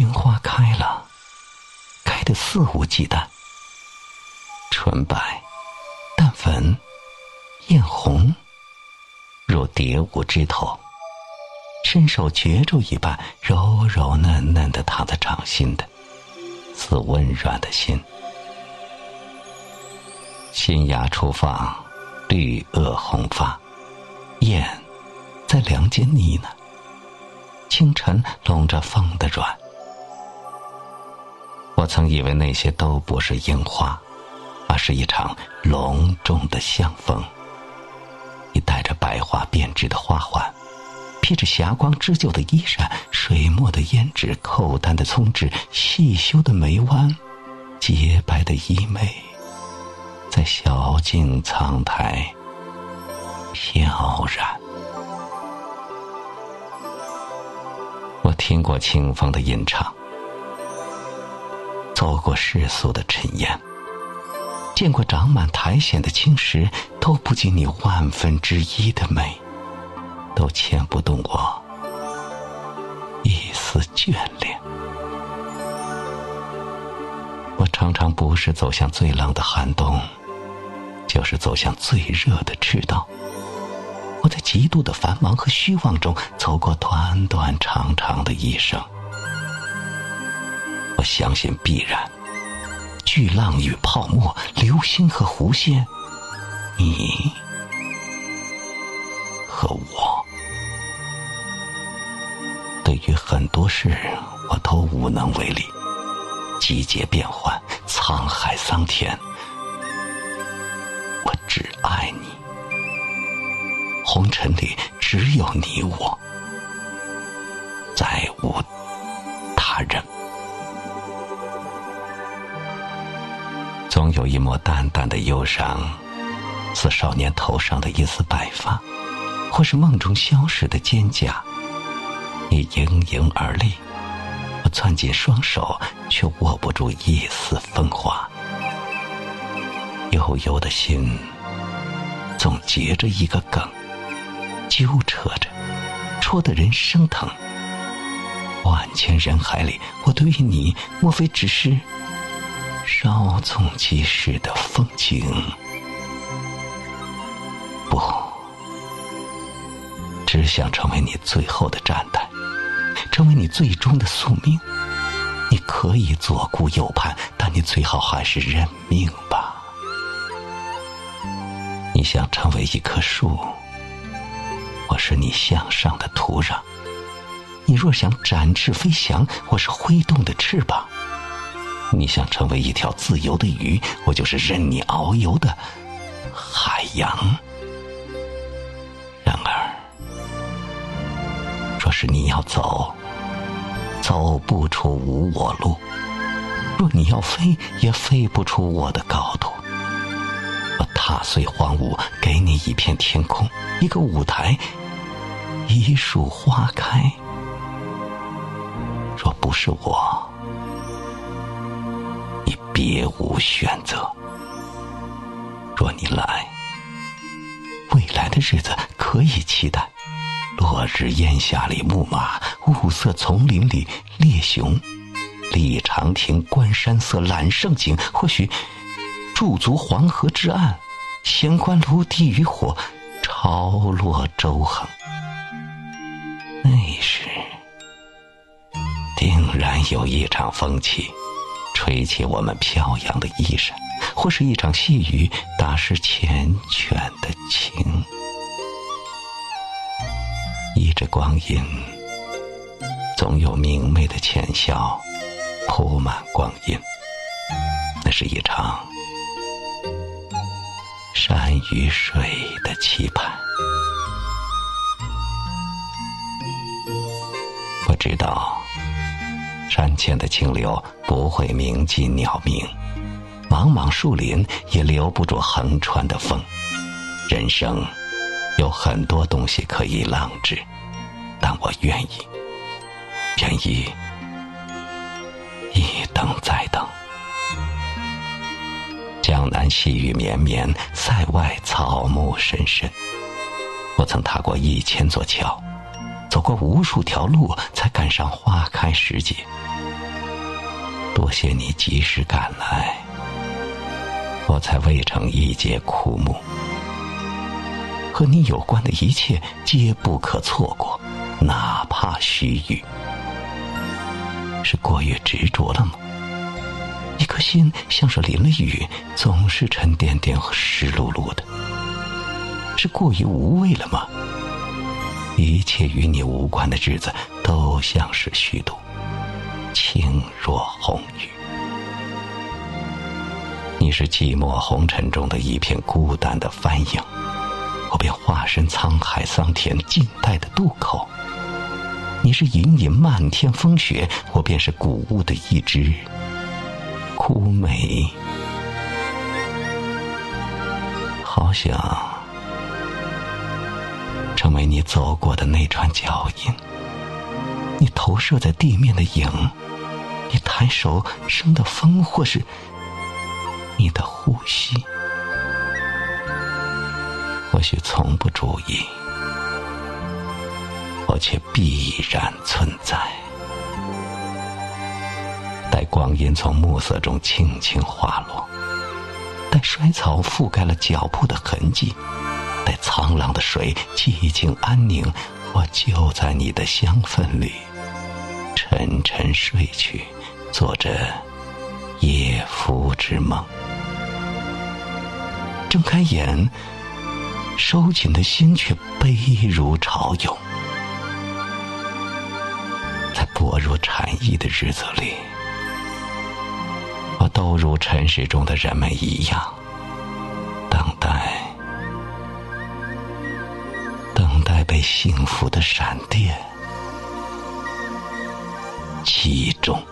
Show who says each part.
Speaker 1: 樱花开了，开得肆无忌惮，纯白、淡粉、艳红，如蝶舞枝头，伸手绝住一般，柔柔嫩嫩的躺在掌心的，似温软的心。新芽初放，绿萼红发，燕在梁间呢喃。清晨笼着风的软。我曾以为那些都不是樱花，而是一场隆重的相逢。你戴着白花编织的花环，披着霞光织就的衣衫，水墨的胭脂，扣丹的葱枝，细修的眉弯，洁白的衣袂，在小径苍苔飘然。我听过清风的吟唱。走过世俗的尘烟，见过长满苔藓的青石，都不及你万分之一的美，都牵不动我一丝眷恋。我常常不是走向最冷的寒冬，就是走向最热的赤道。我在极度的繁忙和虚妄中走过短短长长的一生。我相信必然，巨浪与泡沫，流星和弧线，你和我，对于很多事我都无能为力。季节变换，沧海桑田，我只爱你。红尘里只有你我，再无他人。总有一抹淡淡的忧伤，似少年头上的一丝白发，或是梦中消失的蒹葭。你盈盈而立，我攥紧双手，却握不住一丝风华。悠悠的心，总结着一个梗，纠扯着，戳得人生疼。万千人海里，我对于你，莫非只是？稍纵即逝的风景，不，只想成为你最后的站台，成为你最终的宿命。你可以左顾右盼，但你最好还是认命吧。你想成为一棵树，我是你向上的土壤；你若想展翅飞翔，我是挥动的翅膀。你想成为一条自由的鱼，我就是任你遨游的海洋。然而，若是你要走，走不出无我路；若你要飞，也飞不出我的高度。我踏碎荒芜，给你一片天空，一个舞台，一束花开。若不是我。别无选择。若你来，未来的日子可以期待。落日烟霞里牧马，雾色丛林里猎熊，立长亭观山色揽胜景。或许驻足黄河之岸，闲观炉地渔火，潮落舟横。那时，定然有一场风起。吹起我们飘扬的衣衫，或是一场细雨打湿缱绻的情。依着光阴，总有明媚的浅笑铺满光阴。那是一场山与水的期盼。我知道。山涧的清流不会铭记鸟鸣，茫茫树林也留不住横穿的风。人生有很多东西可以浪掷，但我愿意，愿意一等再等。江南细雨绵绵，塞外草木深深。我曾踏过一千座桥。走过无数条路，才赶上花开时节。多谢你及时赶来，我才未成一介枯木。和你有关的一切皆不可错过，哪怕须臾。是过于执着了吗？一颗心像是淋了雨，总是沉甸甸和湿漉漉的。是过于无味了吗？一切与你无关的日子都像是虚度，轻若红雨。你是寂寞红尘中的一片孤单的帆影，我便化身沧海桑田静待的渡口。你是隐隐漫天风雪，我便是谷物的一枝枯梅。好想。成为你走过的那串脚印，你投射在地面的影，你抬手生的风，或是你的呼吸，或许从不注意，我却必然存在。待光阴从暮色中轻轻滑落，待衰草覆盖了脚步的痕迹。在苍凉的水寂静安宁，我就在你的香氛里沉沉睡去，做着夜伏之梦。睁开眼，收紧的心却悲如潮涌。在薄如蝉翼的日子里，我都如尘世中的人们一样，幸福的闪电其中。